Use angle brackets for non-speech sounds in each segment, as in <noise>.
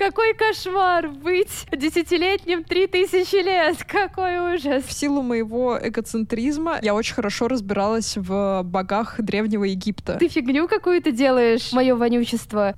Какой кошмар быть десятилетним три тысячи лет. Какой ужас. В силу моего эгоцентризма я очень хорошо разбиралась в богах Древнего Египта. Ты фигню какую-то делаешь, мое вонючество.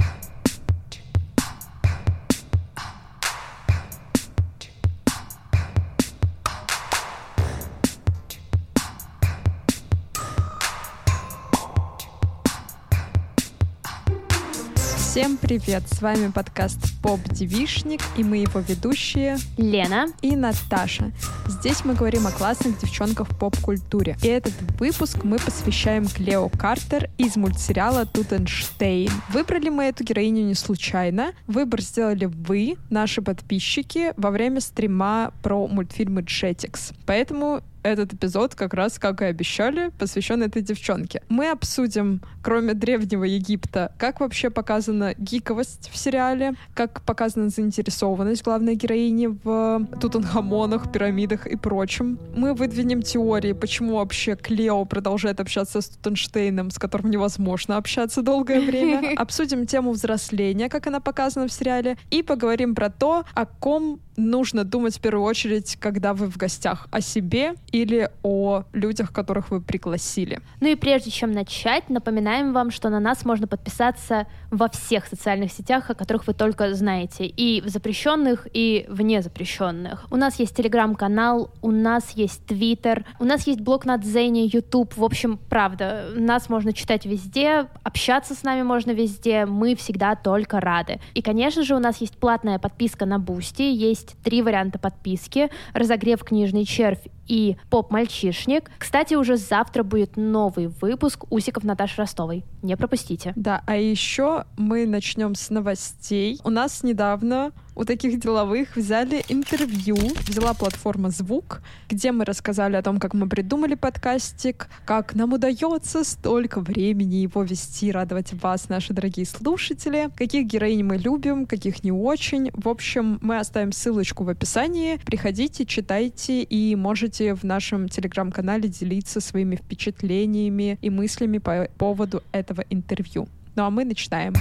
Всем привет! С вами подкаст Поп Девишник и мы его ведущие Лена и Наташа. Здесь мы говорим о классных девчонках в поп-культуре. И этот выпуск мы посвящаем Клео Картер из мультсериала Тутенштейн. Выбрали мы эту героиню не случайно. Выбор сделали вы, наши подписчики, во время стрима про мультфильмы Jetix. Поэтому этот эпизод как раз, как и обещали, посвящен этой девчонке. Мы обсудим, кроме Древнего Египта, как вообще показана гиковость в сериале, как показана заинтересованность главной героини в Тутанхамонах, пирамидах и прочем. Мы выдвинем теории, почему вообще Клео продолжает общаться с Тутенштейном, с которым невозможно общаться долгое время. <laughs> Обсудим тему взросления, как она показана в сериале, и поговорим про то, о ком нужно думать в первую очередь, когда вы в гостях, о себе или о людях, которых вы пригласили. Ну и прежде чем начать, напоминаем вам, что на нас можно подписаться во всех социальных сетях, о которых вы только знаете, и в запрещенных, и вне запрещенных. У нас есть телеграм-канал, у нас есть твиттер, у нас есть блог на Дзене, ютуб, в общем, правда, нас можно читать везде, общаться с нами можно везде, мы всегда только рады. И, конечно же, у нас есть платная подписка на Бусти, есть три варианта подписки, разогрев книжный червь и поп-мальчишник. Кстати, уже завтра будет новый выпуск «Усиков Наташи Ростовой». Не пропустите. Да, а еще мы начнем с новостей. У нас недавно у таких деловых взяли интервью, взяла платформа «Звук», где мы рассказали о том, как мы придумали подкастик, как нам удается столько времени его вести, радовать вас, наши дорогие слушатели, каких героинь мы любим, каких не очень. В общем, мы оставим ссылочку в описании. Приходите, читайте и можете в нашем телеграм-канале делиться своими впечатлениями и мыслями по поводу этого интервью. Ну а мы начинаем.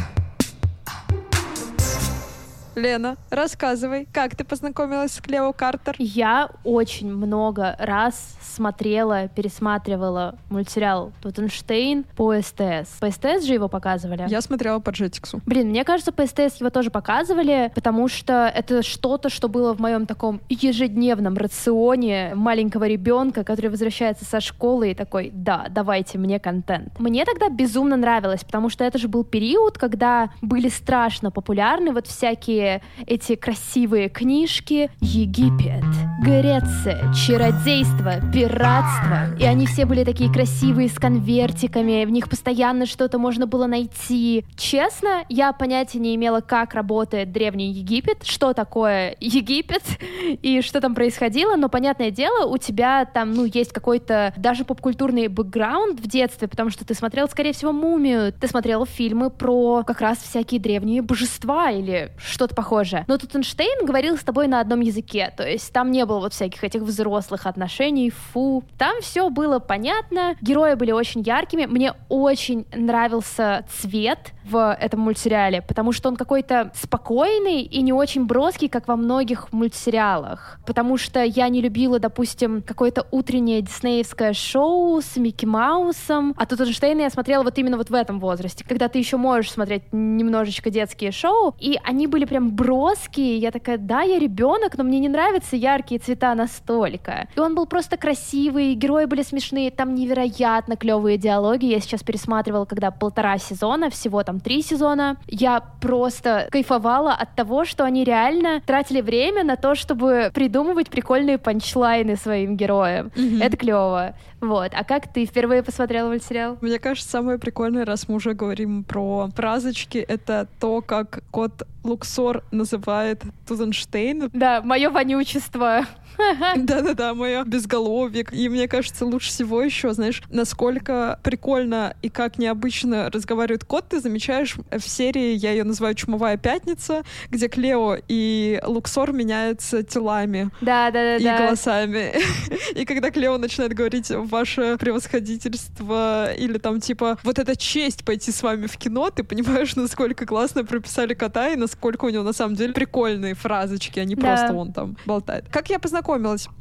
Лена, рассказывай, как ты познакомилась с Клео Картер? Я очень много раз смотрела, пересматривала мультсериал Тутенштейн по СТС. По СТС же его показывали? Я смотрела по Джетиксу. Блин, мне кажется, по СТС его тоже показывали, потому что это что-то, что было в моем таком ежедневном рационе маленького ребенка, который возвращается со школы и такой, да, давайте мне контент. Мне тогда безумно нравилось, потому что это же был период, когда были страшно популярны вот всякие эти красивые книжки «Египет», «Греция», «Чародейство», «Пиратство». И они все были такие красивые, с конвертиками, в них постоянно что-то можно было найти. Честно, я понятия не имела, как работает Древний Египет, что такое Египет <laughs> и что там происходило, но, понятное дело, у тебя там, ну, есть какой-то даже попкультурный бэкграунд в детстве, потому что ты смотрел, скорее всего, «Мумию», ты смотрел фильмы про как раз всякие древние божества или что-то что-то похожее. Но тут Эйнштейн говорил с тобой на одном языке, то есть там не было вот всяких этих взрослых отношений, фу. Там все было понятно, герои были очень яркими, мне очень нравился цвет в этом мультсериале, потому что он какой-то спокойный и не очень броский, как во многих мультсериалах. Потому что я не любила, допустим, какое-то утреннее диснеевское шоу с Микки Маусом, а тут Эйнштейна я смотрела вот именно вот в этом возрасте, когда ты еще можешь смотреть немножечко детские шоу, и они были прям прям броские. Я такая, да, я ребенок, но мне не нравятся яркие цвета настолько. И он был просто красивый, герои были смешные, там невероятно клевые диалоги. Я сейчас пересматривала, когда полтора сезона, всего там три сезона. Я просто кайфовала от того, что они реально тратили время на то, чтобы придумывать прикольные панчлайны своим героям. Mm-hmm. Это клево. Вот. А как ты впервые посмотрела мультсериал? Мне кажется, самое прикольное, раз мы уже говорим про фразочки, это то, как кот Луксор называет Тузенштейн. Да, мое вонючество. Да-да-да, мое безголовик. И мне кажется, лучше всего еще, знаешь, насколько прикольно и как необычно разговаривает кот, ты замечаешь в серии, я ее называю «Чумовая пятница», где Клео и Луксор меняются телами да, и голосами. <laughs> И когда Клео начинает говорить «Ваше превосходительство» или там типа «Вот это честь пойти с вами в кино», ты понимаешь, <laughs> насколько классно прописали кота и насколько насколько у него на самом деле прикольные фразочки, а не Да. просто он там болтает. Как я познакомилась?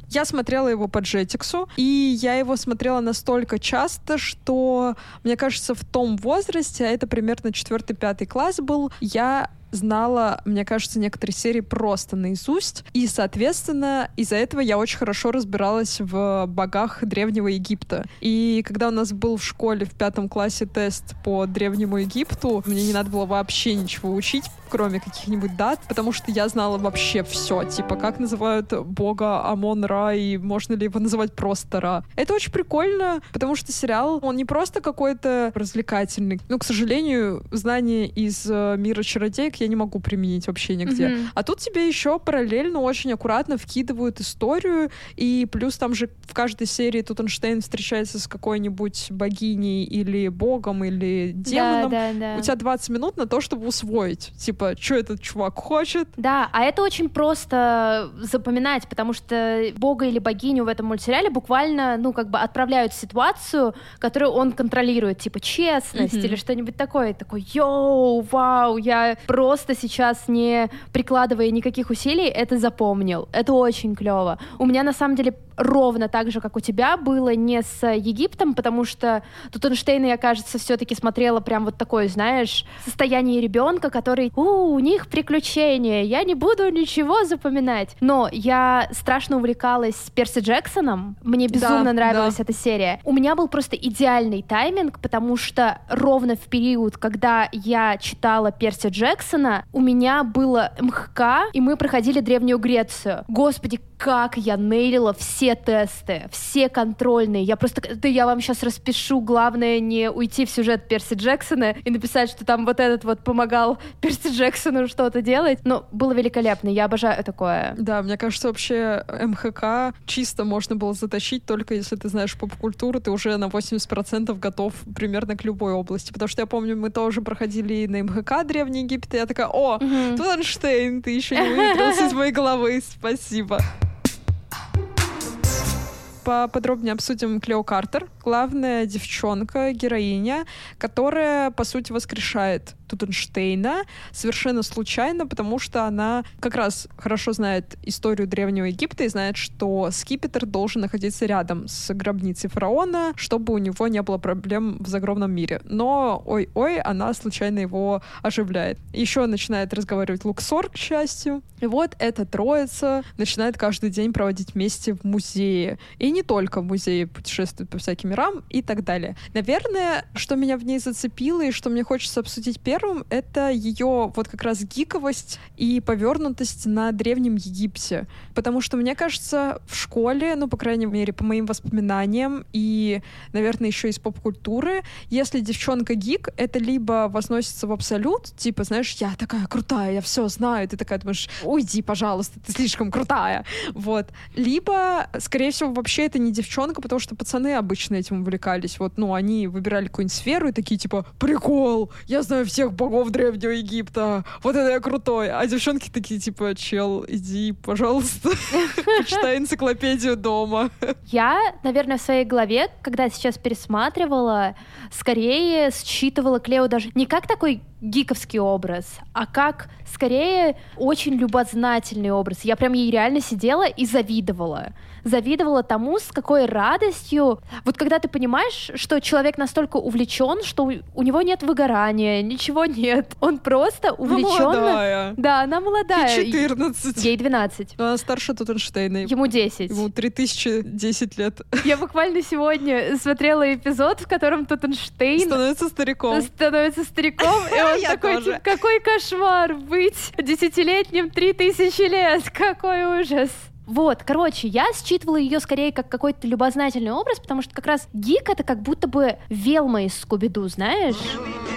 Я смотрела его по Джетиксу, и я его смотрела настолько часто, что, мне кажется, в том возрасте, а это примерно 4-5 класс был, я знала, мне кажется, некоторые серии просто наизусть. И, соответственно, из-за этого я очень хорошо разбиралась в богах Древнего Египта. И когда у нас был в школе в пятом классе тест по Древнему Египту, мне не надо было вообще ничего учить, кроме каких-нибудь дат, потому что я знала вообще все. Типа, как называют бога Амон-Ра, и можно ли его называть просто Ра. Это очень прикольно, потому что сериал, он не просто какой-то развлекательный. Ну, к сожалению, знания из э, мира чародеек я не могу применить вообще нигде. Мгм. А тут тебе еще параллельно очень аккуратно вкидывают историю, и плюс там же в каждой серии Тутенштейн встречается с какой-нибудь богиней или богом, или демоном. Да, да, да. У тебя 20 минут на то, чтобы усвоить. Типа, что этот чувак хочет. Да, а это очень просто запоминать, потому что бога или богиню в этом мультсериале буквально, ну, как бы отправляют в ситуацию, которую он контролирует, типа честность Мгм. или что-нибудь такое. Такой, йоу, вау, я просто сейчас не прикладывая никаких усилий это запомнил. Это очень клево. У меня на самом деле ровно так же, как у тебя, было не с Египтом, потому что Тутенштейна я, кажется, все-таки смотрела прям вот такое, знаешь, состояние ребенка, который, у, у них приключения, я не буду ничего запоминать. Но я страшно увлекалась Перси Джексоном, мне безумно Да, нравилась да. эта серия. У меня был просто идеальный тайминг, потому что ровно в период, когда я читала Перси Джексона, у меня было МХК, и мы проходили Древнюю Грецию. Господи, как я нейлила все тесты, все контрольные. Я просто, да я вам сейчас распишу, главное не уйти в сюжет Перси Джексона и написать, что там вот этот вот помогал <laughs> Перси Джексону что-то делать. Но было великолепно, я обожаю такое. Да, мне кажется, вообще МХК чисто можно было затащить, только если ты знаешь поп-культуру, ты уже на 80% готов примерно к любой области. Потому что я помню, мы тоже проходили на МХК Древний Египет, и я такая, о, Мгм. Тутенштейн, ты еще не выветрился <laughs> из моей головы, спасибо. Поподробнее обсудим Клео Картер, главная девчонка, героиня, которая, по сути, воскрешает Тутенштейна совершенно случайно, потому что она как раз хорошо знает историю Древнего Египта и знает, что скипетр должен находиться рядом с гробницей фараона, чтобы у него не было проблем в загробном мире. Но, ой-ой, она случайно его оживляет. Еще начинает разговаривать Луксор, к счастью. И вот эта троица начинает каждый день проводить вместе в музее. И не только в музее, путешествует по всяким мирам и так далее. Наверное, что меня в ней зацепило и что мне хочется обсудить первым, это ее вот как раз гиковость и повернутость на Древнем Египте. Потому что, мне кажется, в школе, ну, по крайней мере, по моим воспоминаниям и, наверное, еще из поп-культуры, если девчонка гик, это либо возносится в абсолют, типа, знаешь, я такая крутая, я все знаю, ты такая думаешь, уйди, пожалуйста, ты слишком крутая. Вот. Либо, скорее всего, вообще это не девчонка, потому что пацаны обычно этим увлекались. Вот, ну, они выбирали какую-нибудь сферу и такие, типа, прикол, я знаю всех богов Древнего Египта, вот это я крутой. А девчонки такие, типа, чел, иди, пожалуйста, <laughs> почитай энциклопедию дома. Я, наверное, в своей голове, когда сейчас пересматривала, скорее считывала Клео даже не как такой гиковский образ, а как скорее очень любознательный образ. Я прям ей реально сидела и завидовала. Завидовала тому, с какой радостью... Вот когда ты понимаешь, что человек настолько увлечен, что у, него нет выгорания, ничего нет. <laughs> Он просто увлеченно... Молодая. Да, она молодая. Ей 14. Ей 12. Она старше Тутенштейна. Ему 10. Ему 3010 лет. Я буквально сегодня смотрела эпизод, в котором Тутенштейн Становится стариком. становится стариком, и он Я такой, тоже. типа, какой кошмар быть десятилетним три тысячи лет, какой ужас. Вот, короче, я считывала ее скорее как какой-то любознательный образ, потому что как раз гик это как будто бы Велма из Скуби-Ду, знаешь?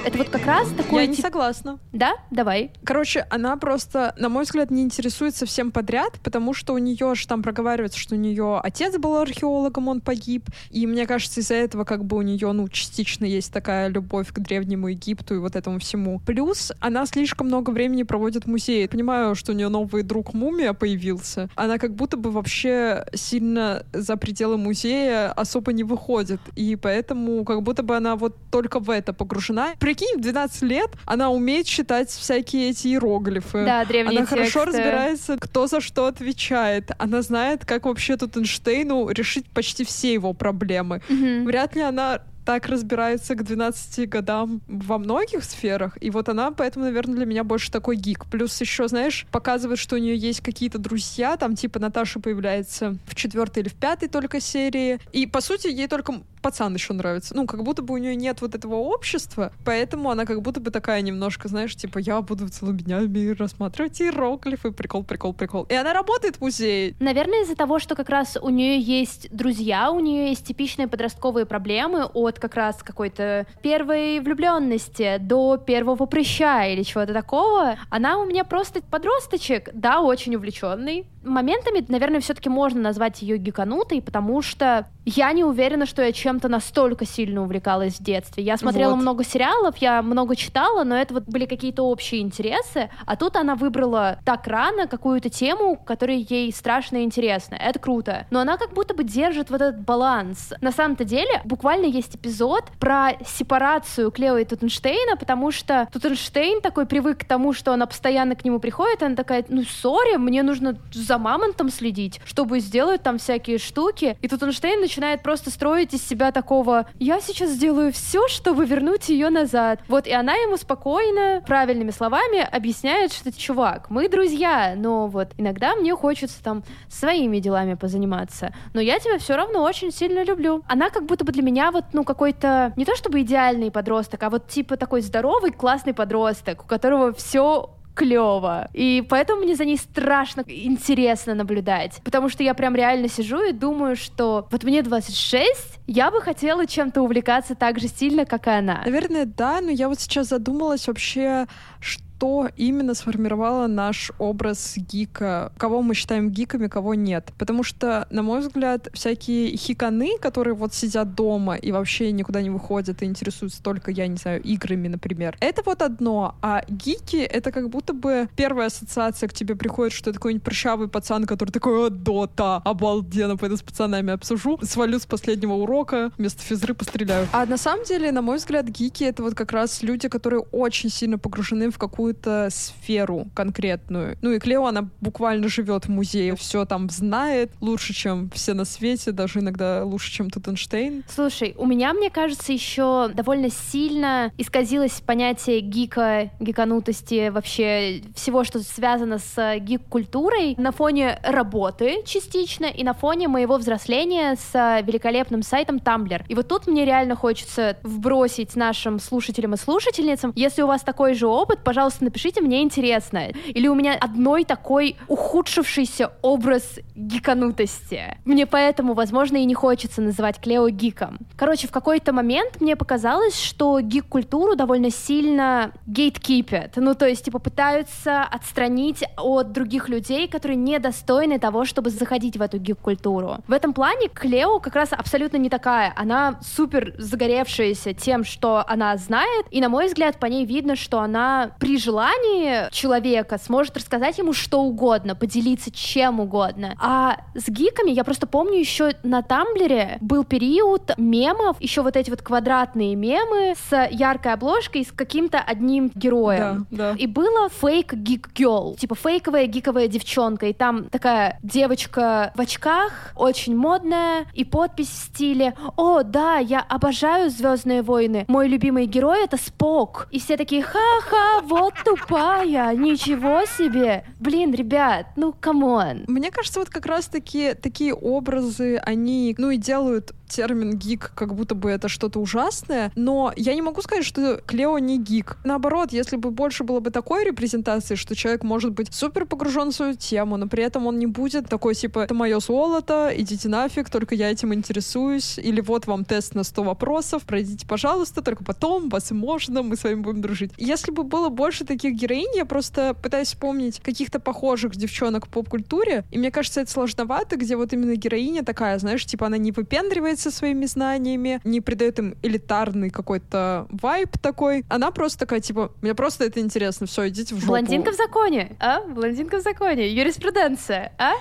Это вот как раз такой... Я не тип- согласна. Да? Давай. Короче, она просто, на мой взгляд, не интересуется всем подряд, потому что у нее же там проговаривается, что у нее отец был археологом, он погиб. И мне кажется, из-за этого как бы у нее, ну, частично есть такая любовь к Древнему Египту и вот этому всему. Плюс она слишком много времени проводит в музее. Понимаю, что у нее новый друг Мумия появился. Она как будто бы вообще сильно за пределы музея особо не выходит. И поэтому как будто бы она вот только в это погружена. Прикинь, в 12 лет она умеет читать всякие эти иероглифы. Да, древние Она тексты. хорошо разбирается, кто за что отвечает. Она знает, как вообще тут Эйнштейну решить почти все его проблемы. Мгм. Вряд ли она так разбирается к 12 годам во многих сферах, и вот она поэтому, наверное, для меня больше такой гик. Плюс еще, знаешь, показывает, что у нее есть какие-то друзья, там типа Наташа появляется в четвертой или в пятой только серии, и по сути ей только пацан еще нравится. Ну, как будто бы у нее нет вот этого общества, поэтому она как будто бы такая немножко, знаешь, типа, я буду целыми днями рассматривать иероглифы, прикол, прикол, прикол. И она работает в музее. Наверное, из-за того, что как раз у нее есть друзья, у нее есть типичные подростковые проблемы от как раз какой-то первой влюбленности до первого прыща или чего-то такого. Она у меня просто подросточек, да, очень увлеченный. Моментами, наверное, все-таки можно назвать ее гиканутой, потому что я не уверена, что я чем-то настолько сильно увлекалась в детстве. Я смотрела Вот. много сериалов, я много читала, но это вот были какие-то общие интересы, а тут она выбрала так рано какую-то тему, которая ей страшно интересна. Это круто. Но она как будто бы держит вот этот баланс. На самом-то деле, буквально есть эпизод про сепарацию Клео и Тутенштейна, потому что Тутенштейн такой привык к тому, что она постоянно к нему приходит, и она такая, ну, сори, мне нужно за мамонтом следить, чтобы сделать там всякие штуки. И Тутенштейн начинает просто строить из себя такого, я сейчас сделаю все, чтобы вернуть ее назад. Вот, и она ему спокойно, правильными словами объясняет, что, чувак, мы друзья, но вот иногда мне хочется там своими делами позаниматься, но я тебя все равно очень сильно люблю. Она как будто бы для меня вот, ну, какой-то, не то чтобы идеальный подросток, а вот типа такой здоровый, классный подросток, у которого все клево. И поэтому мне за ней страшно интересно наблюдать. Потому что я прям реально сижу и думаю, что вот мне 26, я бы хотела чем-то увлекаться так же сильно, как и она. Наверное, да, но я вот сейчас задумалась вообще, что именно сформировало наш образ гика, кого мы считаем гиками, кого нет. Потому что, на мой взгляд, всякие хиканы, которые вот сидят дома и вообще никуда не выходят и интересуются только, я не знаю, играми, например, это вот одно, а гики — это как будто бы первая ассоциация к тебе приходит, что это какой-нибудь прыщавый пацан, который такой, «О, дота, обалденно, пойду с пацанами обсужу, свалю с последнего урока, вместо физры постреляю. А на самом деле, на мой взгляд, гики — это вот как раз люди, которые очень сильно погружены в какую-то сферу конкретную. Ну и Клео, она буквально живет в музее, все там знает лучше, чем все на свете, даже иногда лучше, чем Тутенштейн. Слушай, у меня, мне кажется, еще довольно сильно исказилось понятие гика, гиканутости, вообще всего, что связано с гик-культурой на фоне работы частично и на фоне моего взросления с великолепным сайтом Tumblr. И вот тут мне реально хочется вбросить нашим слушателям и слушательницам, если у вас такой же опыт, пожалуйста, напишите, мне интересно. Или у меня одной такой ухудшившийся образ гиканутости. Мне поэтому, возможно, и не хочется называть Клео гиком. Короче, в какой-то момент мне показалось, что гик-культуру довольно сильно гейткипят. Ну, то есть, типа, пытаются отстранить от других людей, которые недостойны того, чтобы заходить в эту гик-культуру. В этом плане Клео как раз абсолютно не такая. Она супер загоревшаяся тем, что она знает, и, на мой взгляд, по ней видно, что она при желании человека сможет рассказать ему что угодно, поделиться чем угодно. А с гиками я просто помню еще на Тамблере был период мемов, еще вот эти вот квадратные мемы с яркой обложкой с каким-то одним героем. Да, да. И было фейк гик girl, типа фейковая гиковая девчонка, и там такая девочка в очках, очень модная, и подпись в стиле «О, да, я обожаю Звездные войны, мой любимый герой это Спок». И все такие «Ха-ха, вот тупая, ничего себе». Блин, ребят, ну come on. Мне кажется, вот как раз-таки такие образы, они, ну и делают термин гик, как будто бы это что-то ужасное, но я не могу сказать, что Клео не гик. Наоборот, если бы больше было бы такой репрезентации, что человек может быть супер погружен в свою тему, но при этом он не будет такой, типа, это мое золото, идите нафиг, только я этим интересуюсь, или вот вам тест на 100 вопросов, пройдите, пожалуйста, только потом вас можно, мы с вами будем дружить. Если бы было больше таких героинь, я просто пытаюсь вспомнить каких-то похожих девчонок в поп-культуре, и мне кажется, это сложновато, где вот именно героиня такая, знаешь, типа она не выпендривается своими знаниями, не придает им элитарный какой-то вайб такой. Она просто такая, типа, мне просто это интересно, все, идите в жопу. Блондинка в законе, а? Блондинка в законе, юриспруденция, а?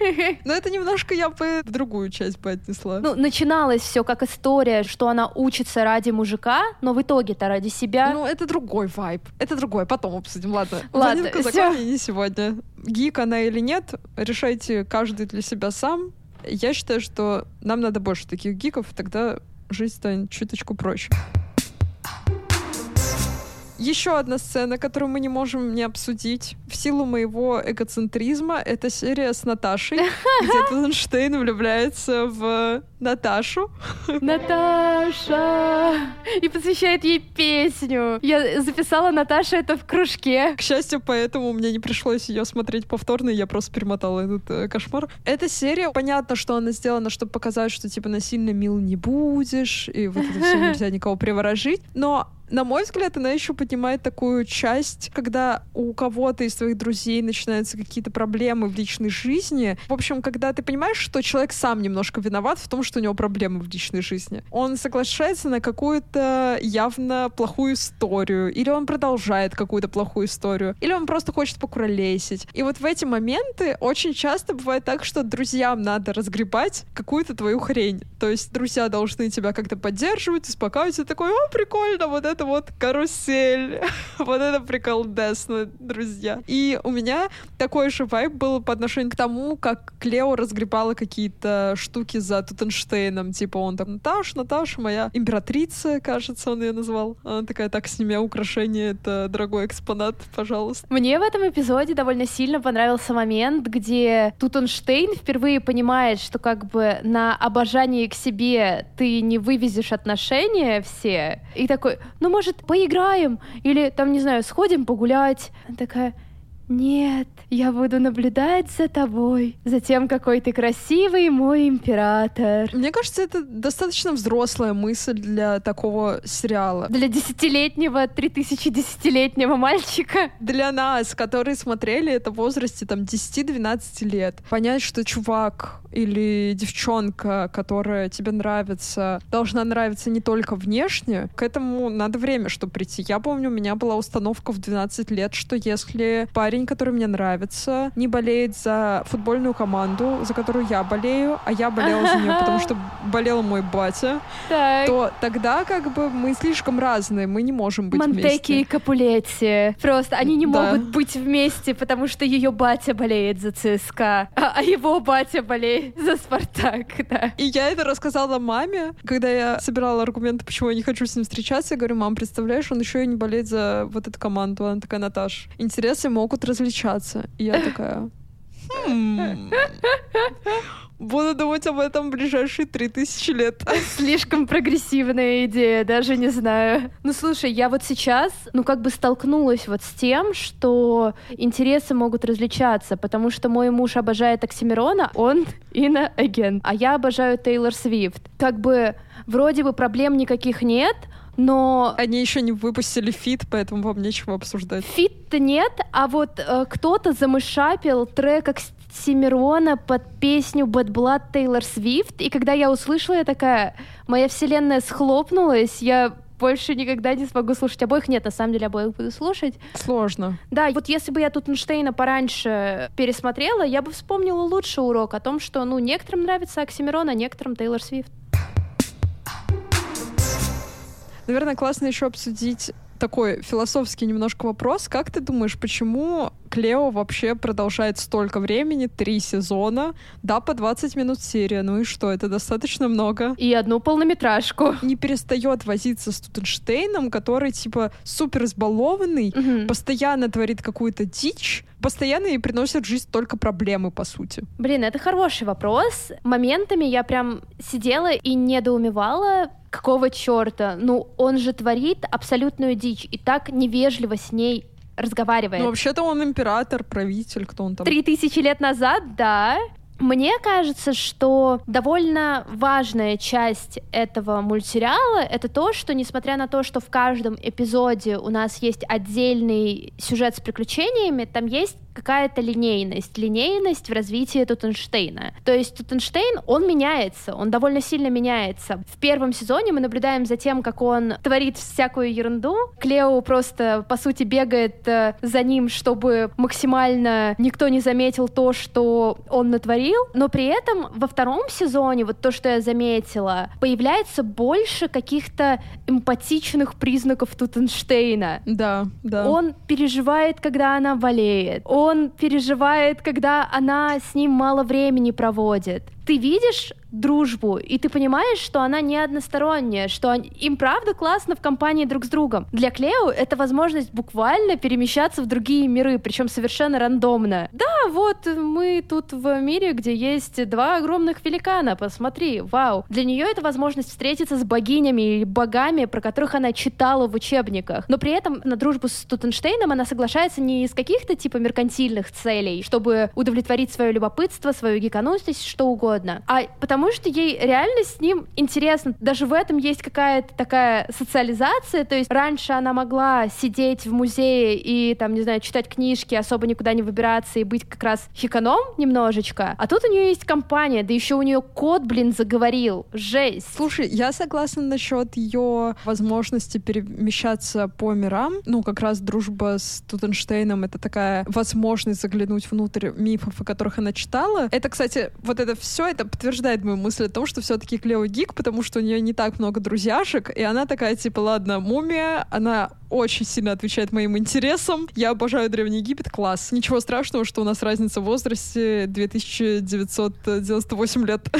<laughs> Но это немножко я бы в другую часть бы отнесла. Ну, начиналось все как история, что она учится ради мужика, но в итоге-то ради себя. Ну, это другой вайб. Это другой, потом обсудим, ладно. Ладно, Блондинка в законе не сегодня. Гик она или нет, решайте каждый для себя сам. Я считаю, что нам надо больше таких гиков, тогда жизнь станет чуточку проще. Еще одна сцена, которую мы не можем не обсудить. В силу моего эгоцентризма, это серия с Наташей, <laughs> где Тутенштейн влюбляется в Наташу. Наташа! И посвящает ей песню. Я записала Наташа это в кружке. К счастью, поэтому мне не пришлось ее смотреть повторно, и я просто перемотала этот э, кошмар. Эта серия, понятно, что она сделана, чтобы показать, что типа насильно мил не будешь, и вот это все <laughs> нельзя никого приворожить. Но на мой взгляд, она еще поднимает такую часть, когда у кого-то из твоих друзей начинаются какие-то проблемы в личной жизни. В общем, когда ты понимаешь, что человек сам немножко виноват в том, что у него проблемы в личной жизни. Он соглашается на какую-то явно плохую историю, или он продолжает какую-то плохую историю, или он просто хочет покуролесить. И вот в эти моменты очень часто бывает так, что друзьям надо разгребать какую-то твою хрень. То есть друзья должны тебя как-то поддерживать, успокаивать, и такой, о, прикольно, вот это вот карусель, <laughs> вот это приколдесно, друзья. И у меня такой же вайб был по отношению к тому, как Клео разгребала какие-то штуки за Тутенштейном, типа он там, Наташа, Наташа, моя императрица, кажется, он ее назвал. Она такая, так, сними украшение, это дорогой экспонат, пожалуйста. Мне в этом эпизоде довольно сильно понравился момент, где Тутенштейн впервые понимает, что как бы на обожании к себе ты не вывезешь отношения все. И такой, ну, может, поиграем? Или, там, не знаю, сходим погулять? Она такая, нет, я буду наблюдать за тобой, за тем, какой ты красивый, мой император. Мне кажется, это достаточно взрослая мысль для такого сериала. Для десятилетнего, 3010-летнего мальчика. Для нас, которые смотрели это в возрасте там 10-12 лет, понять, что чувак или девчонка, которая тебе нравится, должна нравиться не только внешне, к этому надо время, чтобы прийти. Я помню, у меня была установка в 12 лет, что если парень, который мне нравится, не болеет за футбольную команду, за которую я болею, а я болела за нее, потому что <laughs> болел мой батя, Так. то тогда как бы мы слишком разные, мы не можем быть Монтеки вместе. и Капулетти. Просто они не Да. могут быть вместе, потому что ее батя болеет за ЦСКА, а, а его батя болеет за Спартак, <laughs> да. И я это рассказала маме, когда я собирала аргументы, почему я не хочу с ним встречаться. Я говорю, мам, представляешь, он еще и не болеет за вот эту команду. Она такая, Наташ, интересы могут различаться. И я такая... «Хм, Буду думать об этом ближайшие три тысячи лет. Слишком прогрессивная идея, даже не знаю. Ну, слушай, я вот сейчас, ну, как бы столкнулась вот с тем, что интересы могут различаться, потому что мой муж обожает Оксимирона, он иноагент, а я обожаю Тейлор Свифт. Как бы вроде бы проблем никаких нет, но Они еще не выпустили фит, поэтому вам нечего обсуждать. Фит-то нет, а вот э, кто-то замэшапил трек Оксимирона под песню Bad Blood Тейлор Свифт, и когда я услышала, я такая, моя вселенная схлопнулась, я больше никогда не смогу слушать обоих. Нет, на самом деле обоих буду слушать. Сложно. Да, вот если бы я Тутенштейна пораньше пересмотрела, я бы вспомнила лучший урок о том, что, ну, некоторым нравится Оксимирон, а некоторым Тейлор Свифт. Наверное, классно еще обсудить такой философский немножко вопрос. Как ты думаешь, почему Клео вообще продолжает столько времени, три сезона, да, по 20 минут серия, ну и что, это достаточно много. И одну полнометражку. Не перестает возиться с Тутенштейном, который, типа, супер избалованный, Мгм. постоянно творит какую-то дичь, постоянно ей приносит в жизнь только проблемы, по сути. Блин, это хороший вопрос. Моментами я прям сидела и недоумевала, какого черта? Ну, он же творит абсолютную дичь и так невежливо с ней разговаривает. Ну, вообще-то он император, правитель, кто он там. Три тысячи лет назад, да. Мне кажется, что довольно важная часть этого мультсериала — это то, что, несмотря на то, что в каждом эпизоде у нас есть отдельный сюжет с приключениями, там есть какая-то линейность, линейность в развитии Тутенштейна. То есть Тутенштейн, он меняется, он довольно сильно меняется. В первом сезоне мы наблюдаем за тем, как он творит всякую ерунду. Клео просто, по сути, бегает э, за ним, чтобы максимально никто не заметил то, что он натворил. Но при этом во втором сезоне, вот то, что я заметила, появляется больше каких-то эмпатичных признаков Тутенштейна. Да, да. Он переживает, когда она болеет. Он он переживает, когда она с ним мало времени проводит. Ты видишь дружбу, и ты понимаешь, что она не односторонняя, что им правда классно в компании друг с другом. Для Клео это возможность буквально перемещаться в другие миры, причем совершенно рандомно. Да, вот мы тут в мире, где есть два огромных великана, посмотри, вау. Для нее это возможность встретиться с богинями и богами, про которых она читала в учебниках. Но при этом на дружбу с Тутенштейном она соглашается не из каких-то типа меркантильных целей, чтобы удовлетворить свое любопытство, свою гиканутость, что угодно, а потому потому что ей реально с ним интересно. Даже в этом есть какая-то такая социализация. То есть раньше она могла сидеть в музее и, там, не знаю, читать книжки, особо никуда не выбираться и быть как раз хиканом немножечко. А тут у нее есть компания, да еще у нее кот, блин, заговорил. Жесть. Слушай, я согласна насчет ее возможности перемещаться по мирам. Ну, как раз дружба с Тутенштейном — это такая возможность заглянуть внутрь мифов, о которых она читала. Это, кстати, вот это все, это подтверждает мою мысль о том, что все-таки Клео гик, потому что у нее не так много друзьяшек, и она такая, типа, ладно, мумия, она очень сильно отвечает моим интересам. Я обожаю Древний Египет, класс. Ничего страшного, что у нас разница в возрасте 2998 лет. <laughs>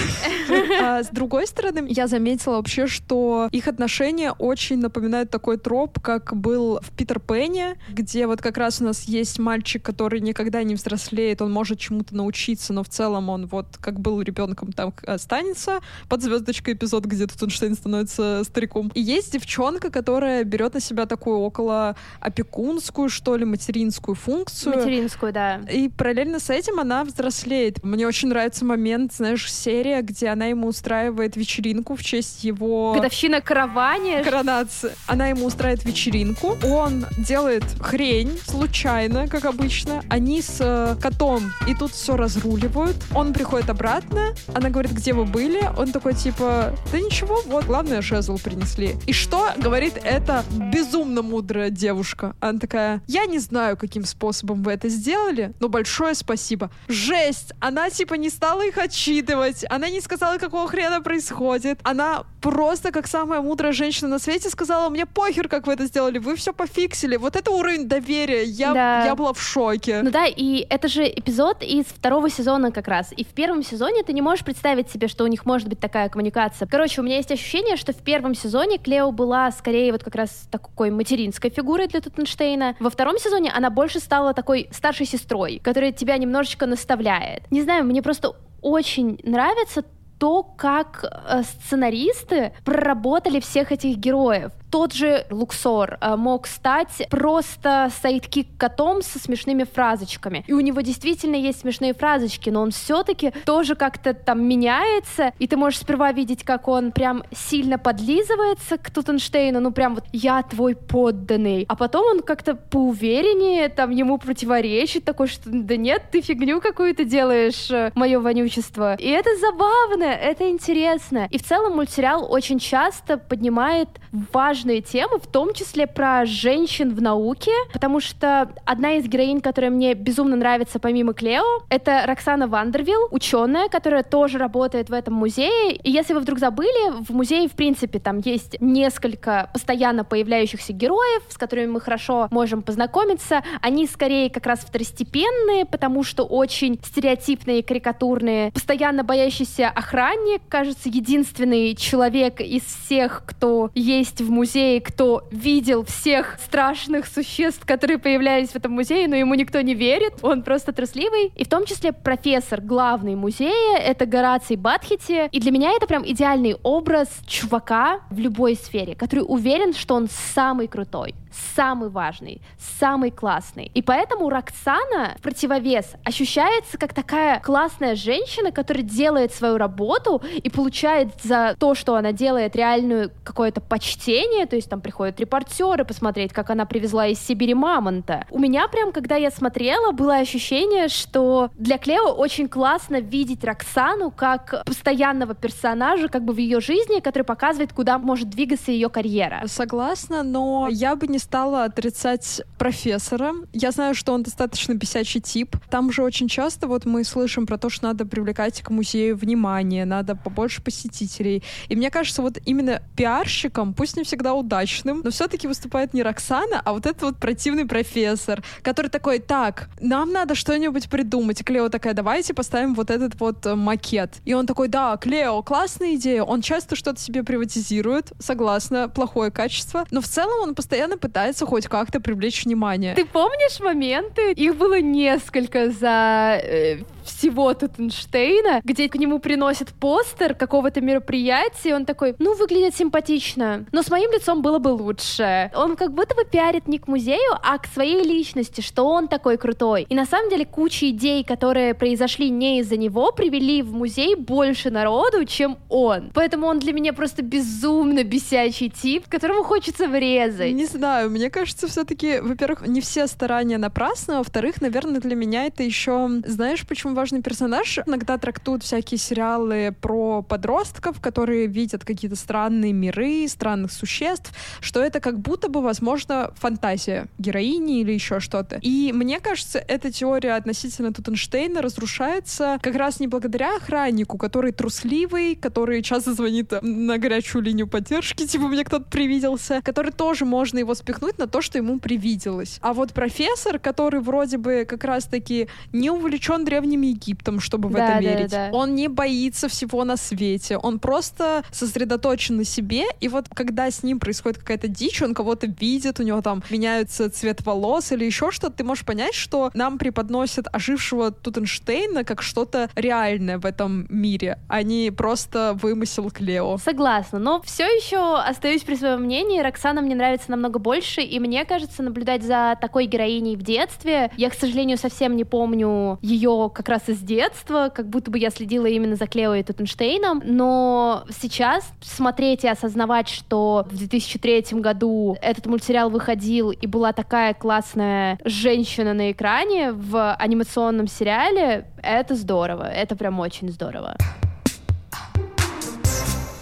А с другой стороны, я заметила вообще, что их отношения очень напоминают такой троп, как был в Питер Пенне, где вот как раз у нас есть мальчик, который никогда не взрослеет, он может чему-то научиться, но в целом он вот как был ребенком, там останется. Под звездочкой эпизод, где Тутенштейн становится стариком. И есть девчонка, которая берет на себя такую около опекунскую, что ли, материнскую функцию. Материнскую, да. И параллельно с этим она взрослеет. Мне очень нравится момент, знаешь, серия, где она ему устраивает вечеринку в честь его... Годовщина караване. Коронации. Она ему устраивает вечеринку. Он делает хрень случайно, как обычно. Они с э, котом и тут все разруливают. Он приходит обратно. Она говорит, где вы были? Он такой, типа, да ничего, вот, главное, жезл принесли. И что говорит эта безумно мудрая девушка? Она такая, я не знаю, каким способом вы это сделали, но большое спасибо. Жесть! Она, типа, не стала их отчитывать, она не сказала, какого хрена происходит. Она просто, как самая мудрая женщина на свете, сказала, мне похер, как вы это сделали, вы все пофиксили. Вот это уровень доверия. Я, да. я была в шоке. Ну да, и это же эпизод из второго сезона как раз. И в первом сезоне ты не можешь представить себе, что у них может быть такая коммуникация. Короче, у меня есть ощущение, что в первом сезоне Клео была скорее вот как раз такой материнской фигурой для Тутенштейна. Во втором сезоне она больше стала такой старшей сестрой, которая тебя немножечко наставляет. Не знаю, мне просто очень нравится то, как э, сценаристы проработали всех этих героев тот же Луксор э, мог стать просто sidekick котом со смешными фразочками. И у него действительно есть смешные фразочки, но он все-таки тоже как-то там меняется, и ты можешь сперва видеть, как он прям сильно подлизывается к Тутенштейну, ну прям вот «я твой подданный», а потом он как-то поувереннее там ему противоречит, такой, что «да нет, ты фигню какую-то делаешь, э, мое вонючество». И это забавно, это интересно. И в целом мультсериал очень часто поднимает важные темы, в том числе про женщин в науке, потому что одна из героинь, которая мне безумно нравится помимо Клео, это Роксана Вандервилл, ученая, которая тоже работает в этом музее. И если вы вдруг забыли, в музее, в принципе, там есть несколько постоянно появляющихся героев, с которыми мы хорошо можем познакомиться. Они скорее как раз второстепенные, потому что очень стереотипные, карикатурные, постоянно боящийся охранник, кажется, единственный человек из всех, кто есть в музее, кто видел всех страшных существ, которые появлялись в этом музее, но ему никто не верит, он просто трусливый. И в том числе профессор главный музея — это Гораций Бадхити. И для меня это прям идеальный образ чувака в любой сфере, который уверен, что он самый крутой самый важный, самый классный. И поэтому Роксана в противовес ощущается как такая классная женщина, которая делает свою работу и получает за то, что она делает реальную какое-то почтение, то есть там приходят репортеры посмотреть, как она привезла из Сибири мамонта. У меня прям, когда я смотрела, было ощущение, что для Клео очень классно видеть Роксану как постоянного персонажа как бы в ее жизни, который показывает, куда может двигаться ее карьера. Согласна, но я бы не стала отрицать профессора. Я знаю, что он достаточно бесячий тип. Там же очень часто вот мы слышим про то, что надо привлекать к музею внимание, надо побольше посетителей. И мне кажется, вот именно пиарщиком, пусть не всегда удачным, но все-таки выступает не Роксана, а вот этот вот противный профессор, который такой, так, нам надо что-нибудь придумать. И Клео такая, давайте поставим вот этот вот э, макет. И он такой, да, Клео, классная идея. Он часто что-то себе приватизирует, согласна, плохое качество, но в целом он постоянно пытается хоть как-то привлечь внимание. Ты помнишь моменты? Их было несколько за э, всего Тутенштейна, где к нему приносят постер какого-то мероприятия, и он такой, ну, выглядит симпатично, но с моим лицом было бы лучше. Он как будто бы пиарит не к музею, а к своей личности, что он такой крутой. И на самом деле куча идей, которые произошли не из-за него, привели в музей больше народу, чем он. Поэтому он для меня просто безумно бесячий тип, которому хочется врезать. Не знаю, мне кажется, все-таки, во-первых, не все старания напрасны, а во-вторых, наверное, для меня это еще, знаешь, почему важный персонаж. Иногда трактуют всякие сериалы про подростков, которые видят какие-то странные миры, странных существ, что это как будто бы, возможно, фантазия героини или еще что-то. И мне кажется, эта теория относительно Тутенштейна разрушается как раз не благодаря охраннику, который трусливый, который часто звонит на горячую линию поддержки, <laughs> типа мне кто-то привиделся, который тоже можно его спихнуть на то, что ему привиделось. А вот профессор, который вроде бы как раз-таки не увлечен древними Египтом, чтобы в Да, это да, верить. да. Он не боится всего на свете. Он просто сосредоточен на себе. И вот когда с ним происходит какая-то дичь, он кого-то видит, у него там меняется цвет волос или еще что-то, ты можешь понять, что нам преподносят ожившего Тутенштейна как что-то реальное в этом мире, а не просто вымысел Клео. Согласна, но все еще остаюсь при своем мнении. Роксана мне нравится намного больше, и мне кажется, наблюдать за такой героиней в детстве, я, к сожалению, совсем не помню ее как раз из детства, как будто бы я следила именно за Клео и Тутенштейном, но сейчас смотреть и осознавать, что в 2003 году этот мультсериал выходил, и была такая классная женщина на экране в анимационном сериале, это здорово, это прям очень здорово.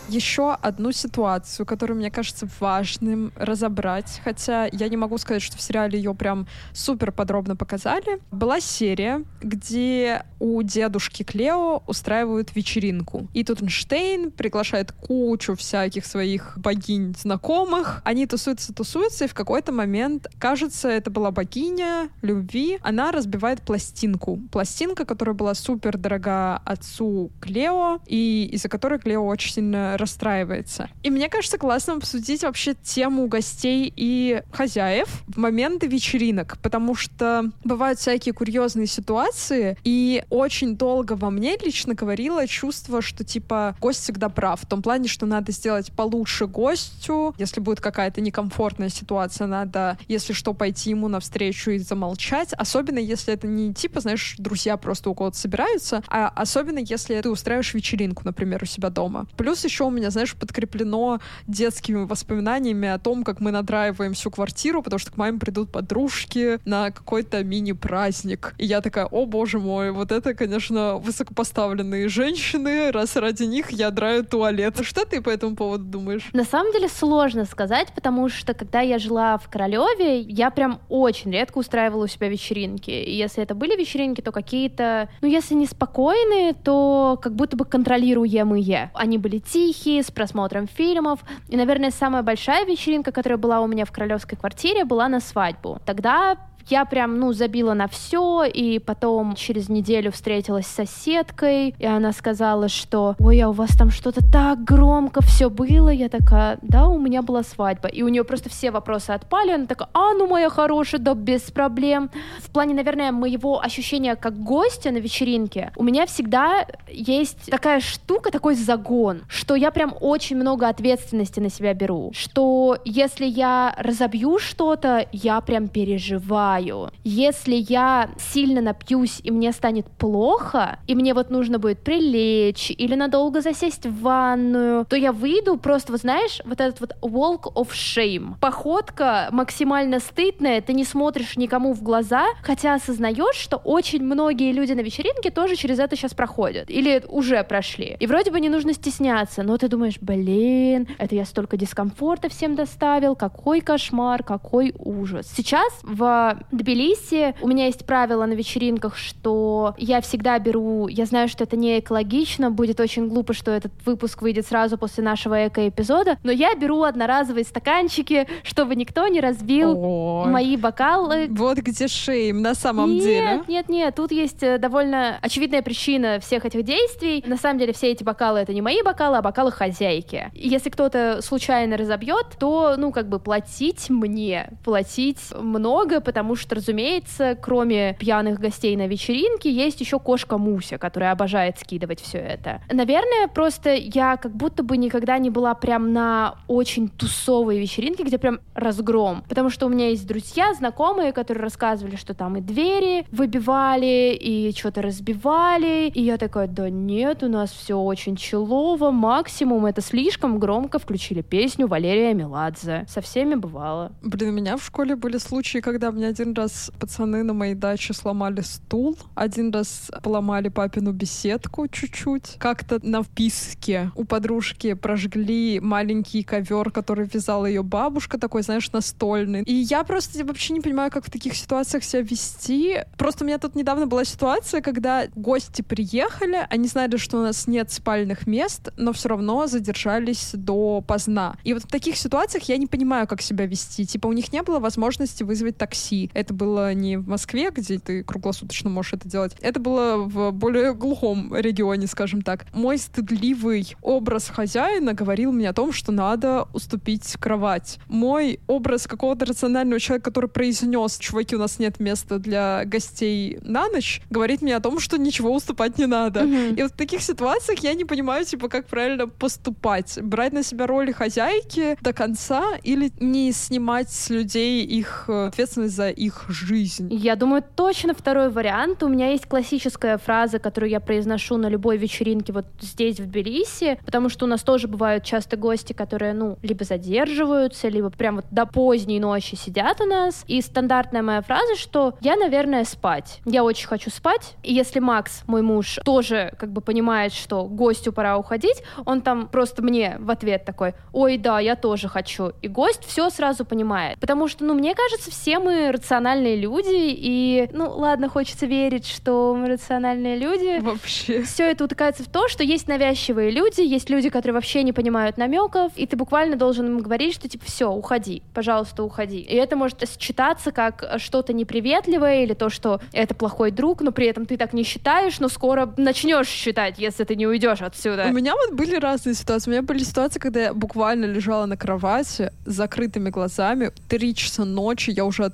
Еще одну ситуацию, которую мне кажется важным разобрать, хотя я не могу сказать, что в сериале ее прям супер подробно показали. Была серия, где у дедушки Клео устраивают вечеринку. И Тутенштейн приглашает кучу всяких своих богинь знакомых. Они тусуются, тусуются, и в какой-то момент, кажется, это была богиня любви, она разбивает пластинку. Пластинка, которая была супер дорога отцу Клео, и из-за которой Клео очень сильно расстраивается. И мне кажется, классно обсудить вообще тему гостей и хозяев в моменты вечеринок, потому что бывают всякие курьезные ситуации, и очень долго во мне лично говорило чувство, что типа гость всегда прав, в том плане, что надо сделать получше гостю, если будет какая-то некомфортная ситуация, надо, если что, пойти ему навстречу и замолчать, особенно если это не типа, знаешь, друзья просто у кого-то собираются, а особенно если ты устраиваешь вечеринку, например, у себя дома. Плюс еще у меня, знаешь, подкреплено детскими воспоминаниями о том, как мы надраиваем всю квартиру, потому что к маме придут подружки на какой-то мини-праздник. И я такая, о боже мой, вот это, конечно, высокопоставленные женщины, раз ради них я драю туалет. Что ты по этому поводу думаешь? На самом деле сложно сказать, потому что когда я жила в Королеве, я прям очень редко устраивала у себя вечеринки. И если это были вечеринки, то какие-то, ну если не спокойные, то как будто бы контролируемые. Они были тихие, с просмотром фильмов. И, наверное, самая большая вечеринка, которая была у меня в королевской квартире, была на свадьбу. Тогда Я прям, ну, забила на все, и потом через неделю встретилась с соседкой, и она сказала, что «Ой, а у вас там что-то так громко все было». Я такая «Да, у меня была свадьба». И у нее просто все вопросы отпали. Она такая «А, ну, моя хорошая, да без проблем». В плане, наверное, моего ощущения как гостя на вечеринке, у меня всегда есть такая штука, такой загон, что я прям очень много ответственности на себя беру. Что если я разобью что-то, я прям переживаю. Если я сильно напьюсь и мне станет плохо, и мне вот нужно будет прилечь или надолго засесть в ванную, то я выйду просто, вот знаешь, вот этот вот walk of shame. Походка максимально стыдная, ты не смотришь никому в глаза, хотя осознаешь, что очень многие люди на вечеринке тоже через это сейчас проходят. Или уже прошли. И вроде бы не нужно стесняться, но ты думаешь, блин, это я столько дискомфорта всем доставил, какой кошмар, какой ужас. Сейчас в Тбилиси у меня есть правило на вечеринках, что я всегда беру, я знаю, что это не экологично, будет очень глупо, что этот выпуск выйдет сразу после нашего эко-эпизода, но я беру одноразовые стаканчики, чтобы никто не разбил Ой. мои бокалы. Вот где шейм на самом нет, деле. Нет, нет, тут есть э, довольно очевидная причина всех этих действий. На самом деле все эти бокалы это не мои бокалы, а бокалы хозяйки. Если кто-то случайно разобьет, то, ну, как бы платить мне, платить много, потому что, разумеется, кроме пьяных гостей на вечеринке, есть еще кошка Муся, которая обожает скидывать все это. Наверное, просто я как будто бы никогда не была прям на очень тусовой вечеринке, где прям разгром. Потому что у меня есть друзья, знакомые, которые рассказывали, что там и двери выбивали, и что-то разбивали. И я такая, да нет, у нас все очень челово, максимум это слишком громко включили песню Валерия Меладзе. Со всеми бывало. Блин, у меня в школе были случаи, когда мне один раз пацаны на моей даче сломали стул, один раз поломали папину беседку чуть-чуть. Как-то на вписке у подружки прожгли маленький ковер, который вязала ее бабушка, такой, знаешь, настольный. И я просто вообще не понимаю, как в таких ситуациях себя вести. Просто у меня тут недавно была ситуация, когда гости приехали, они знали, что у нас нет спальных мест, но все равно задержались до поздна. И вот в таких ситуациях я не понимаю, как себя вести. Типа у них не было возможности вызвать такси. Это было не в Москве, где ты круглосуточно можешь это делать. Это было в более глухом регионе, скажем так. Мой стыдливый образ хозяина говорил мне о том, что надо уступить кровать. Мой образ какого-то рационального человека, который произнес, чуваки, у нас нет места для гостей на ночь, говорит мне о том, что ничего уступать не надо. Мгм. И вот в таких ситуациях я не понимаю, типа, как правильно поступать. Брать на себя роль хозяйки до конца или не снимать с людей их э, ответственность за их жизнь. Я думаю, точно второй вариант. У меня есть классическая фраза, которую я произношу на любой вечеринке вот здесь, в Тбилиси, потому что у нас тоже бывают часто гости, которые, ну, либо задерживаются, либо прям вот до поздней ночи сидят у нас. И стандартная моя фраза, что я, наверное, спать. Я очень хочу спать. И если Макс, мой муж, тоже как бы понимает, что гостю пора уходить, он там просто мне в ответ такой, ой, да, я тоже хочу. И гость все сразу понимает. Потому что, ну, мне кажется, все мы рациональные люди, и, ну, ладно, хочется верить, что мы рациональные люди. Вообще. Все это утыкается в то, что есть навязчивые люди, есть люди, которые вообще не понимают намеков, и ты буквально должен им говорить, что типа все, уходи, пожалуйста, уходи. И это может считаться как что-то неприветливое или то, что это плохой друг, но при этом ты так не считаешь, но скоро начнешь считать, если ты не уйдешь отсюда. У меня вот были разные ситуации. У меня были ситуации, когда я буквально лежала на кровати с закрытыми глазами. Три часа ночи я уже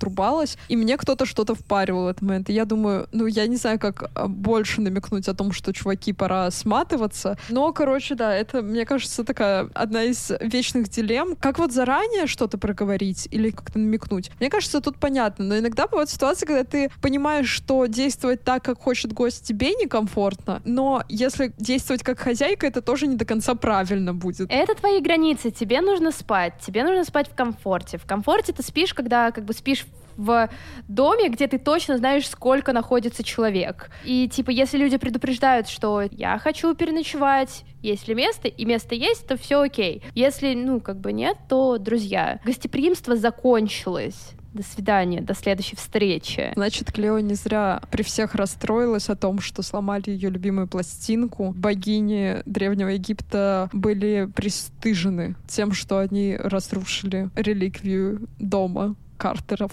отрубалась, и мне кто-то что-то впаривал в этот момент. И я думаю, ну, я не знаю, как а, больше намекнуть о том, что, чуваки, пора сматываться. Но, короче, да, это, мне кажется, такая одна из вечных дилемм. Как вот заранее что-то проговорить или как-то намекнуть? Мне кажется, тут понятно. Но иногда бывают ситуации, когда ты понимаешь, что действовать так, как хочет гость, тебе некомфортно. Но если действовать как хозяйка, это тоже не до конца правильно будет. Это твои границы, тебе нужно спать, тебе нужно спать в комфорте. В комфорте ты спишь, когда как бы спишь в доме, где ты точно знаешь, сколько находится человек. И типа, если люди предупреждают, что я хочу переночевать, есть ли место, и место есть, то все окей. Если, ну, как бы нет, то, друзья, гостеприимство закончилось. До свидания, до следующей встречи. Значит, Клео не зря при всех расстроилась о том, что сломали ее любимую пластинку. Богини Древнего Египта были пристыжены тем, что они разрушили реликвию дома Картеров.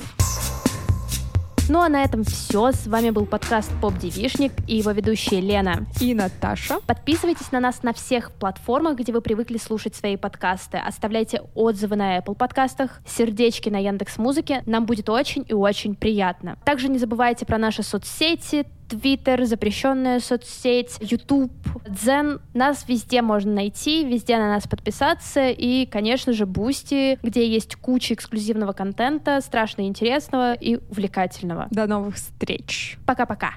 Ну а на этом все. С вами был подкаст Поп Девишник и его ведущие Лена и Наташа. Подписывайтесь на нас на всех платформах, где вы привыкли слушать свои подкасты. Оставляйте отзывы на Apple подкастах, сердечки на Яндекс Музыке. Нам будет очень и очень приятно. Также не забывайте про наши соцсети, Твиттер, запрещенная соцсеть, Ютуб, Дзен. Нас везде можно найти, везде на нас подписаться. И, конечно же, Бусти, где есть куча эксклюзивного контента, страшно интересного и увлекательного. До новых встреч. Пока-пока.